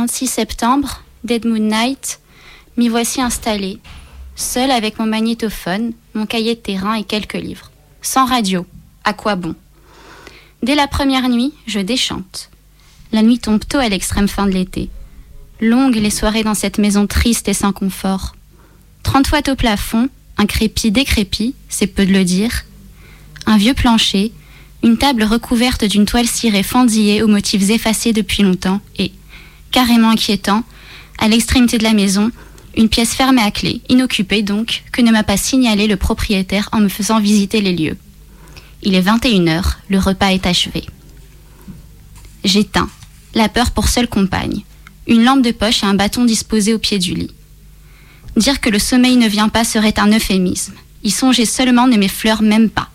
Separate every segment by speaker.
Speaker 1: 26 septembre, Dead Moon Night, m'y voici installée, seule avec mon magnétophone, mon cahier de terrain et quelques livres. Sans radio, à quoi bon? Dès la première nuit, je déchante. La nuit tombe tôt à l'extrême fin de l'été. Longues les soirées dans cette maison triste et sans confort. Trente fois au plafond, un crépi décrépit, c'est peu de le dire. Un vieux plancher, une table recouverte d'une toile cirée fendillée aux motifs effacés depuis longtemps et, carrément inquiétant, à l'extrémité de la maison, une pièce fermée à clé, inoccupée donc, que ne m'a pas signalé le propriétaire en me faisant visiter les lieux. Il est 21h, le repas est achevé. J'éteins, la peur pour seule compagne, une lampe de poche et un bâton disposé au pied du lit. Dire que le sommeil ne vient pas serait un euphémisme. Y songer seulement ne m'effleure même pas.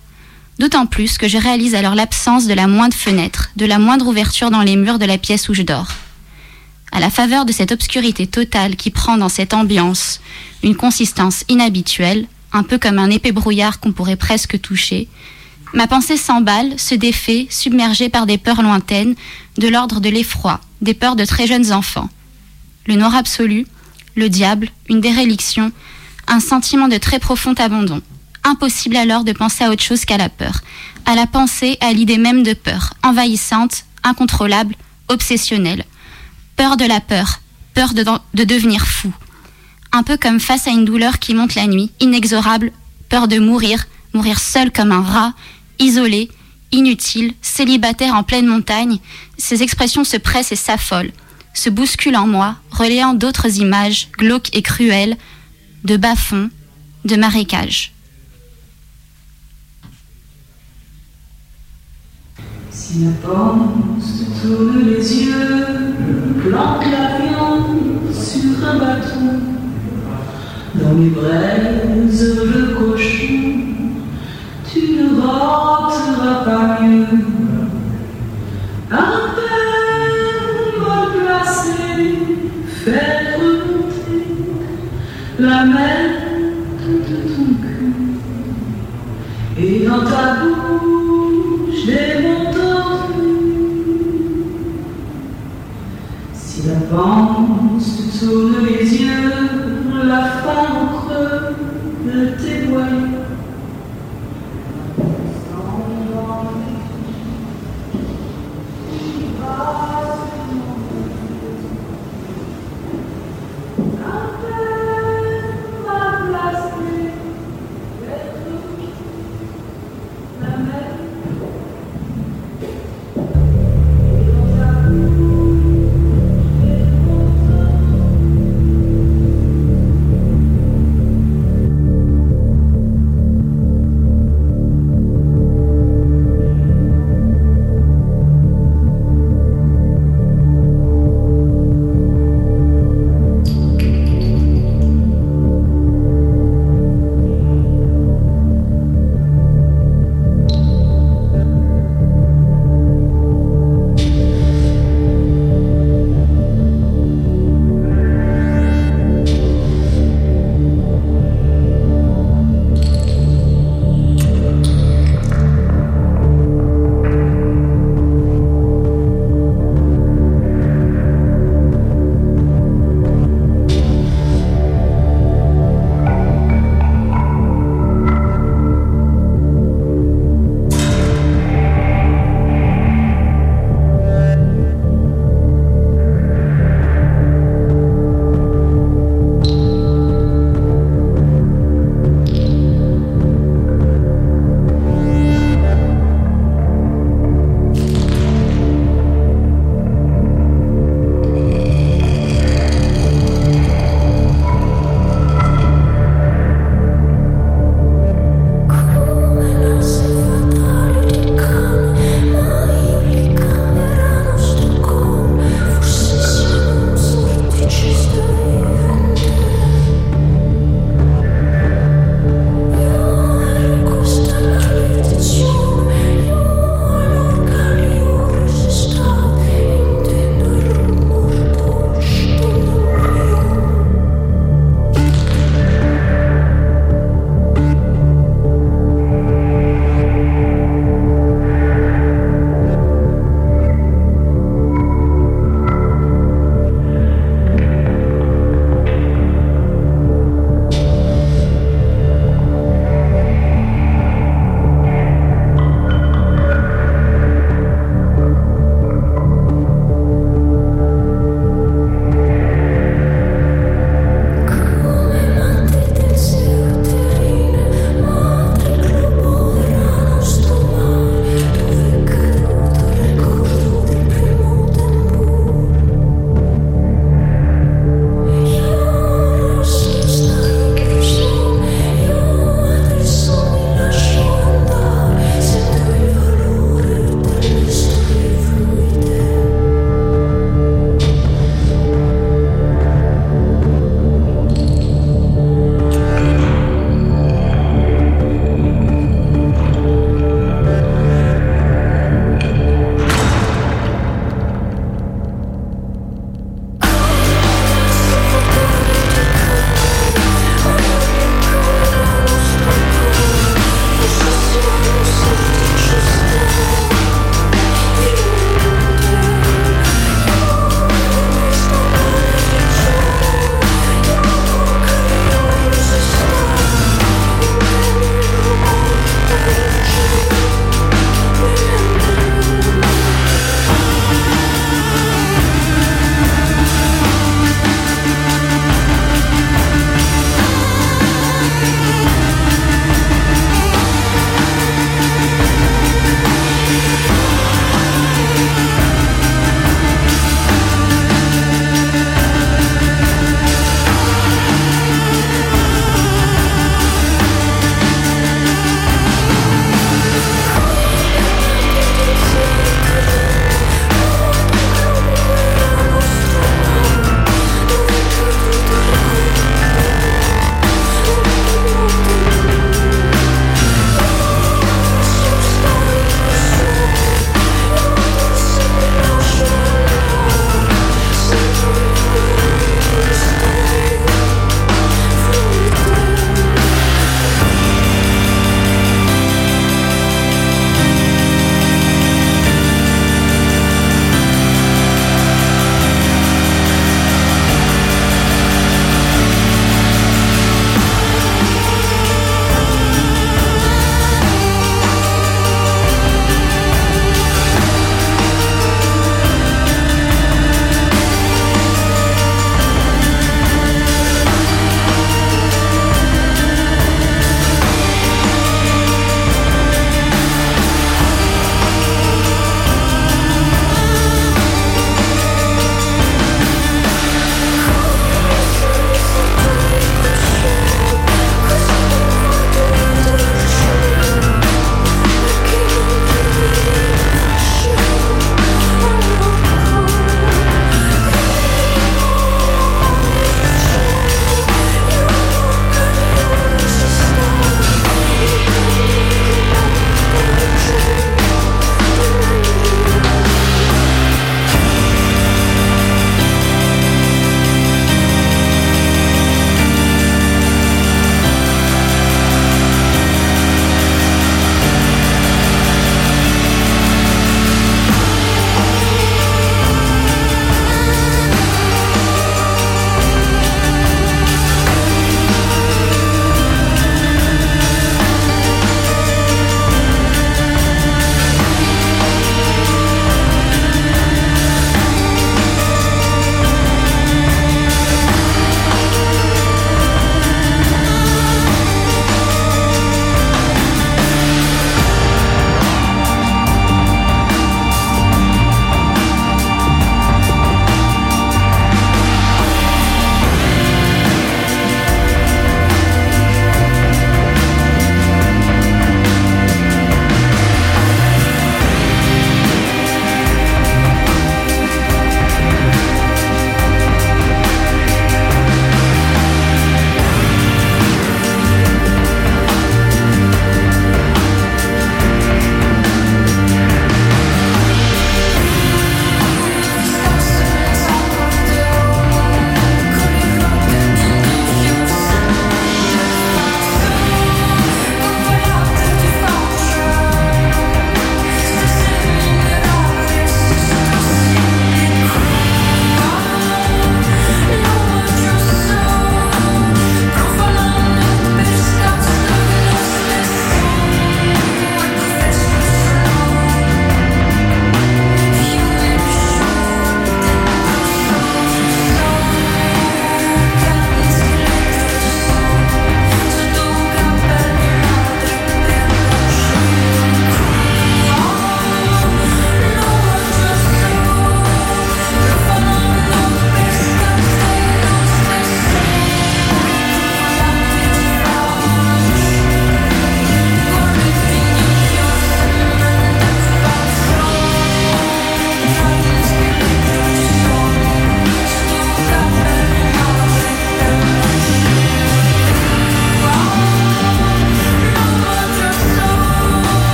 Speaker 1: D'autant plus que je réalise alors l'absence de la moindre fenêtre, de la moindre ouverture dans les murs de la pièce où je dors. À la faveur de cette obscurité totale qui prend dans cette ambiance une consistance inhabituelle, un peu comme un épais brouillard qu'on pourrait presque toucher, ma pensée s'emballe, se défait, submergée par des peurs lointaines, de l'ordre de l'effroi, des peurs de très jeunes enfants. Le noir absolu, le diable, une déréliction, un sentiment de très profond abandon. Impossible alors de penser à autre chose qu'à la peur, à la pensée, à l'idée même de peur, envahissante, incontrôlable, obsessionnelle. Peur de la peur, peur de, de devenir fou. Un peu comme face à une douleur qui monte la nuit, inexorable, peur de mourir, mourir seul comme un rat, isolé, inutile, célibataire en pleine montagne, ces expressions se pressent et s'affolent, se bousculent en moi, relayant d'autres images glauques et cruelles, de bas-fonds, de marécages.
Speaker 2: Tourne les yeux, planque la viande sur un bâton, dans les braises le cochon, tu ne rentreras pas mieux. Un père mal placé remonter la mer de ton cœur, et dans ta bouche Te tourne les yeux, la femme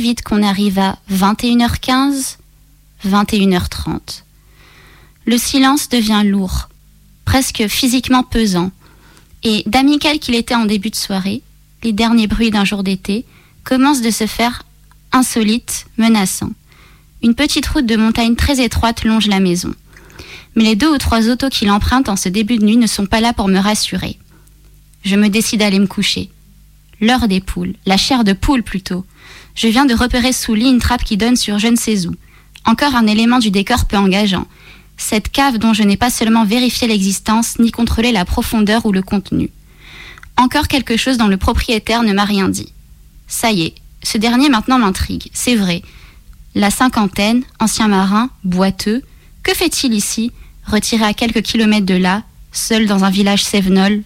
Speaker 1: vite qu'on arrive à 21h15, 21h30. Le silence devient lourd, presque physiquement pesant, et d'amical qu'il était en début de soirée, les derniers bruits d'un jour d'été commencent de se faire insolites, menaçants. Une petite route de montagne très étroite longe la maison. Mais les deux ou trois autos qu'il emprunte en ce début de nuit ne sont pas là pour me rassurer. Je me décide à aller me coucher. L'heure des poules, la chair de poule plutôt. Je viens de repérer sous lit une trappe qui donne sur je ne sais où. Encore un élément du décor peu engageant. Cette cave dont je n'ai pas seulement vérifié l'existence, ni contrôlé la profondeur ou le contenu. Encore quelque chose dont le propriétaire ne m'a rien dit. Ça y est, ce dernier maintenant m'intrigue, c'est vrai. La cinquantaine, ancien marin, boiteux, que fait-il ici, retiré à quelques kilomètres de là, seul dans un village sévenol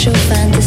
Speaker 3: 手犯。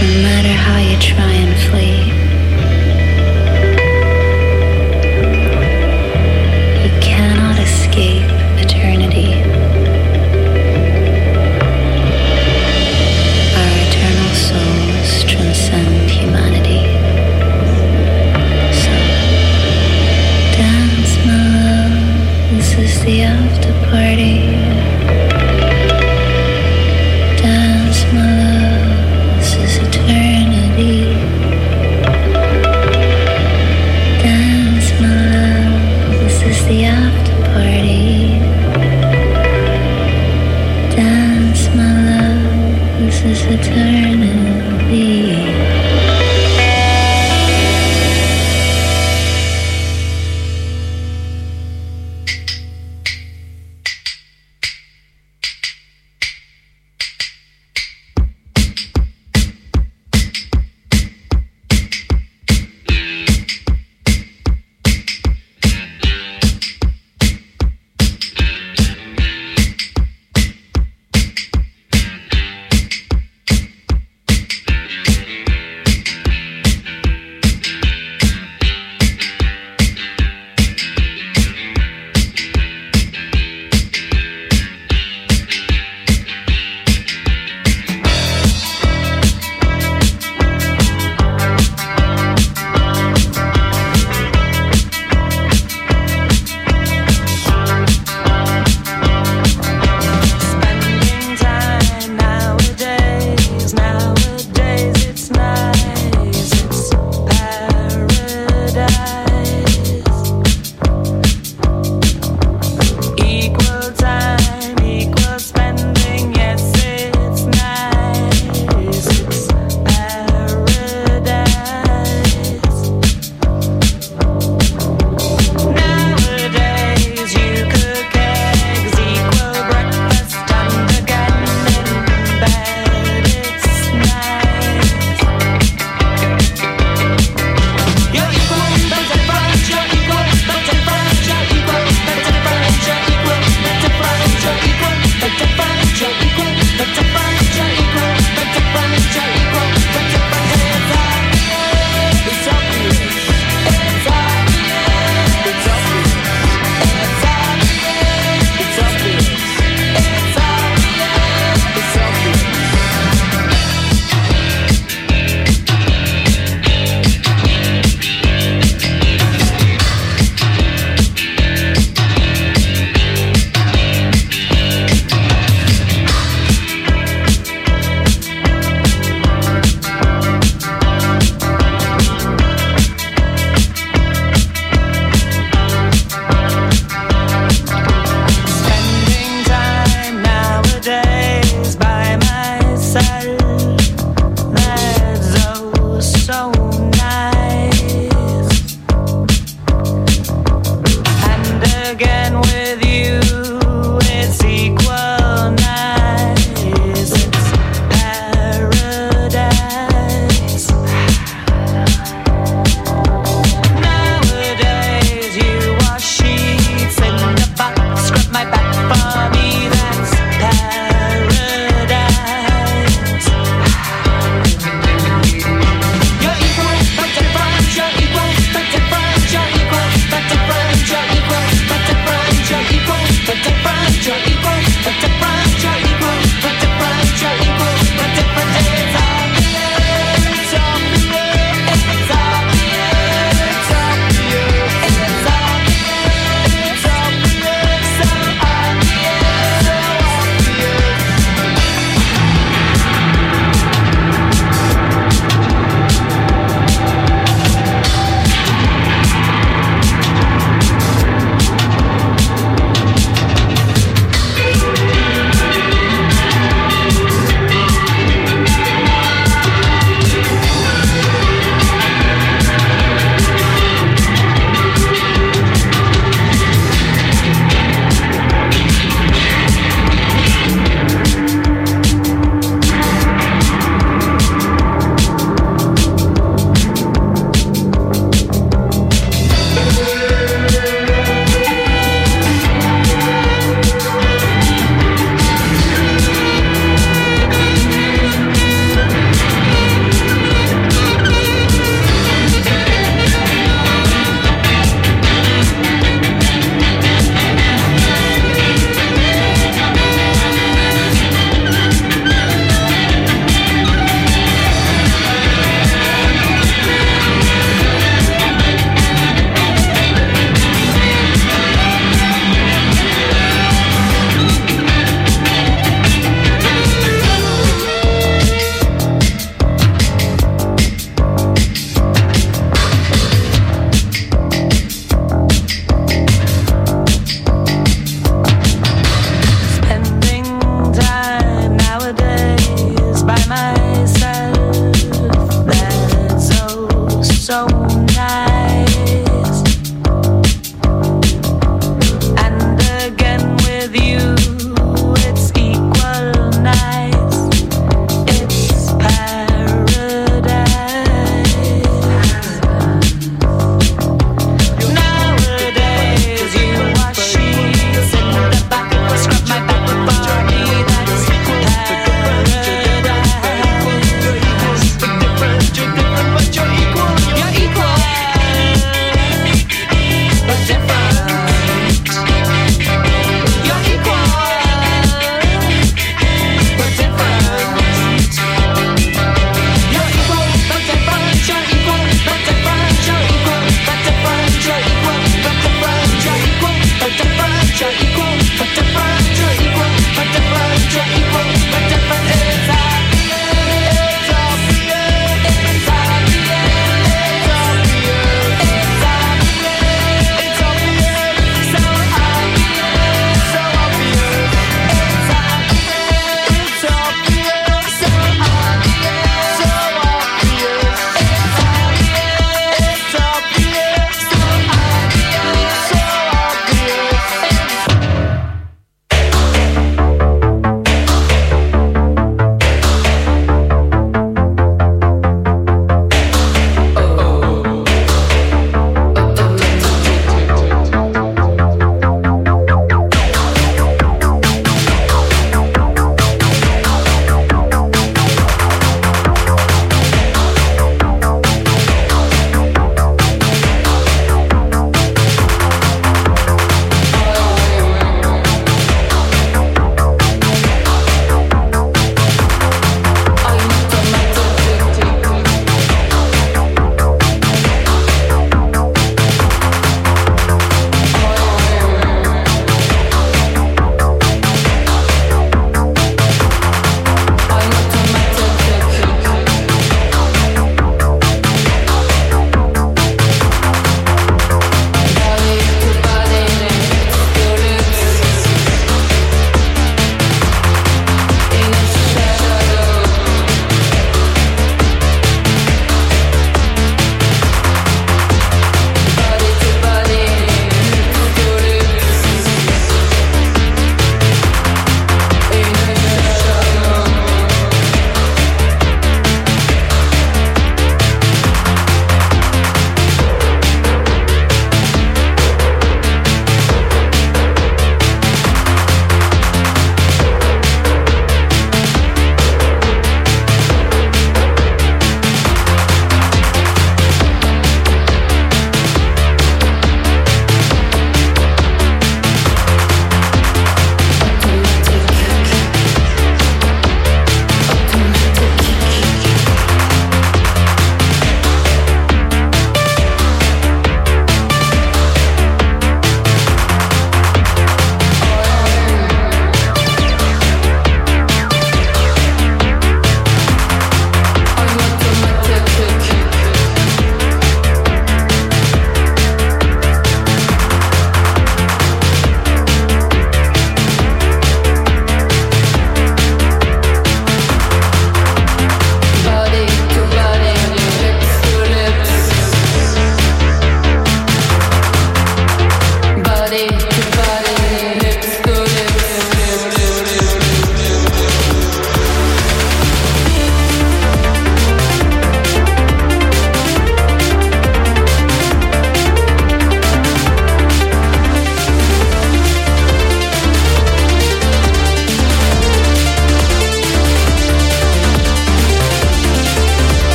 Speaker 3: No matter how you try and flee,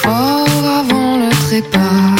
Speaker 4: forts avant le trépas.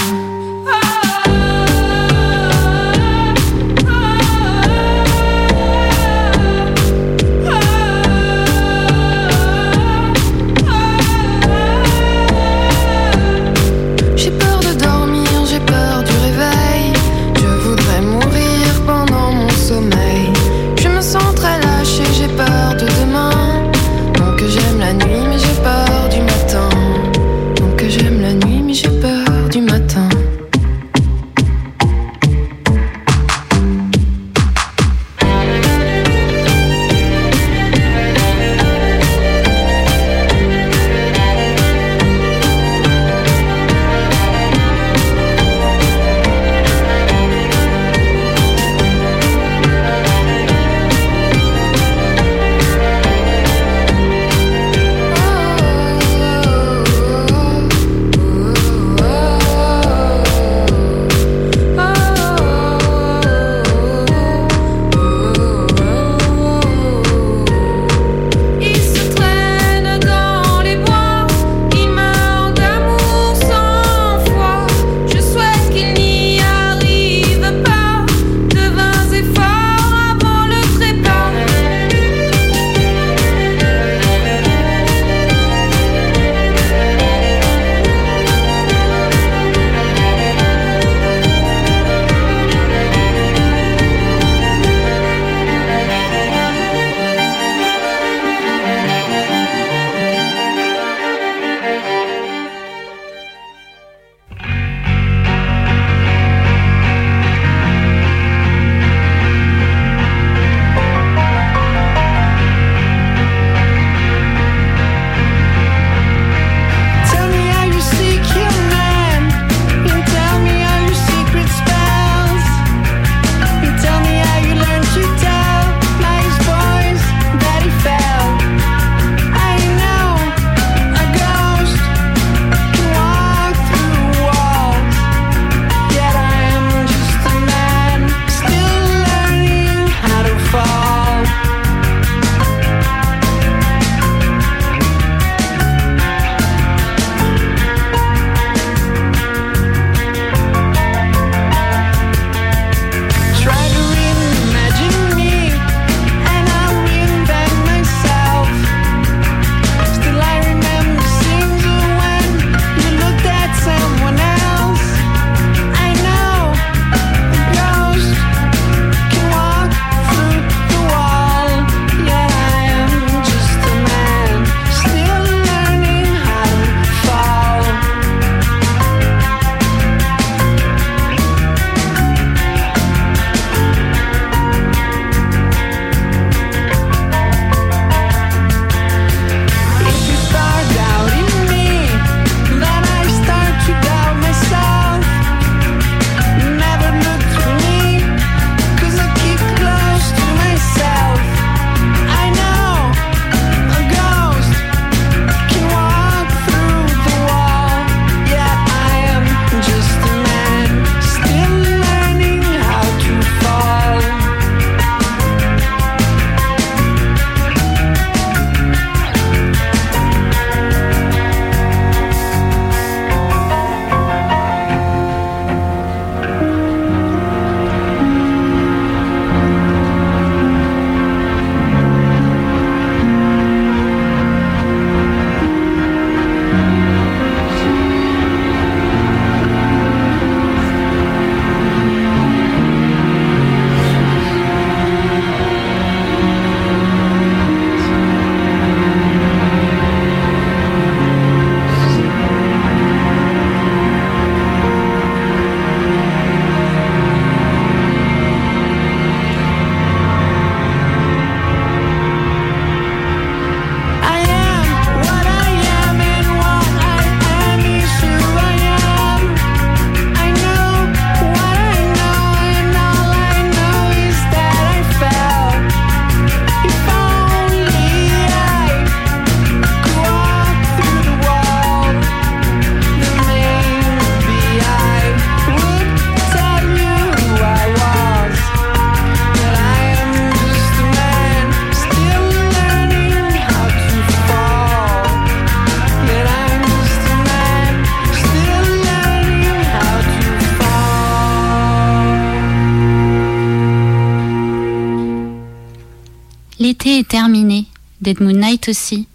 Speaker 1: L'été est terminé, Dead Moon Night aussi.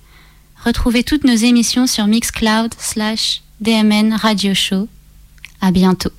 Speaker 1: Retrouvez toutes nos émissions sur Mixcloud slash DMN Radio Show. À bientôt.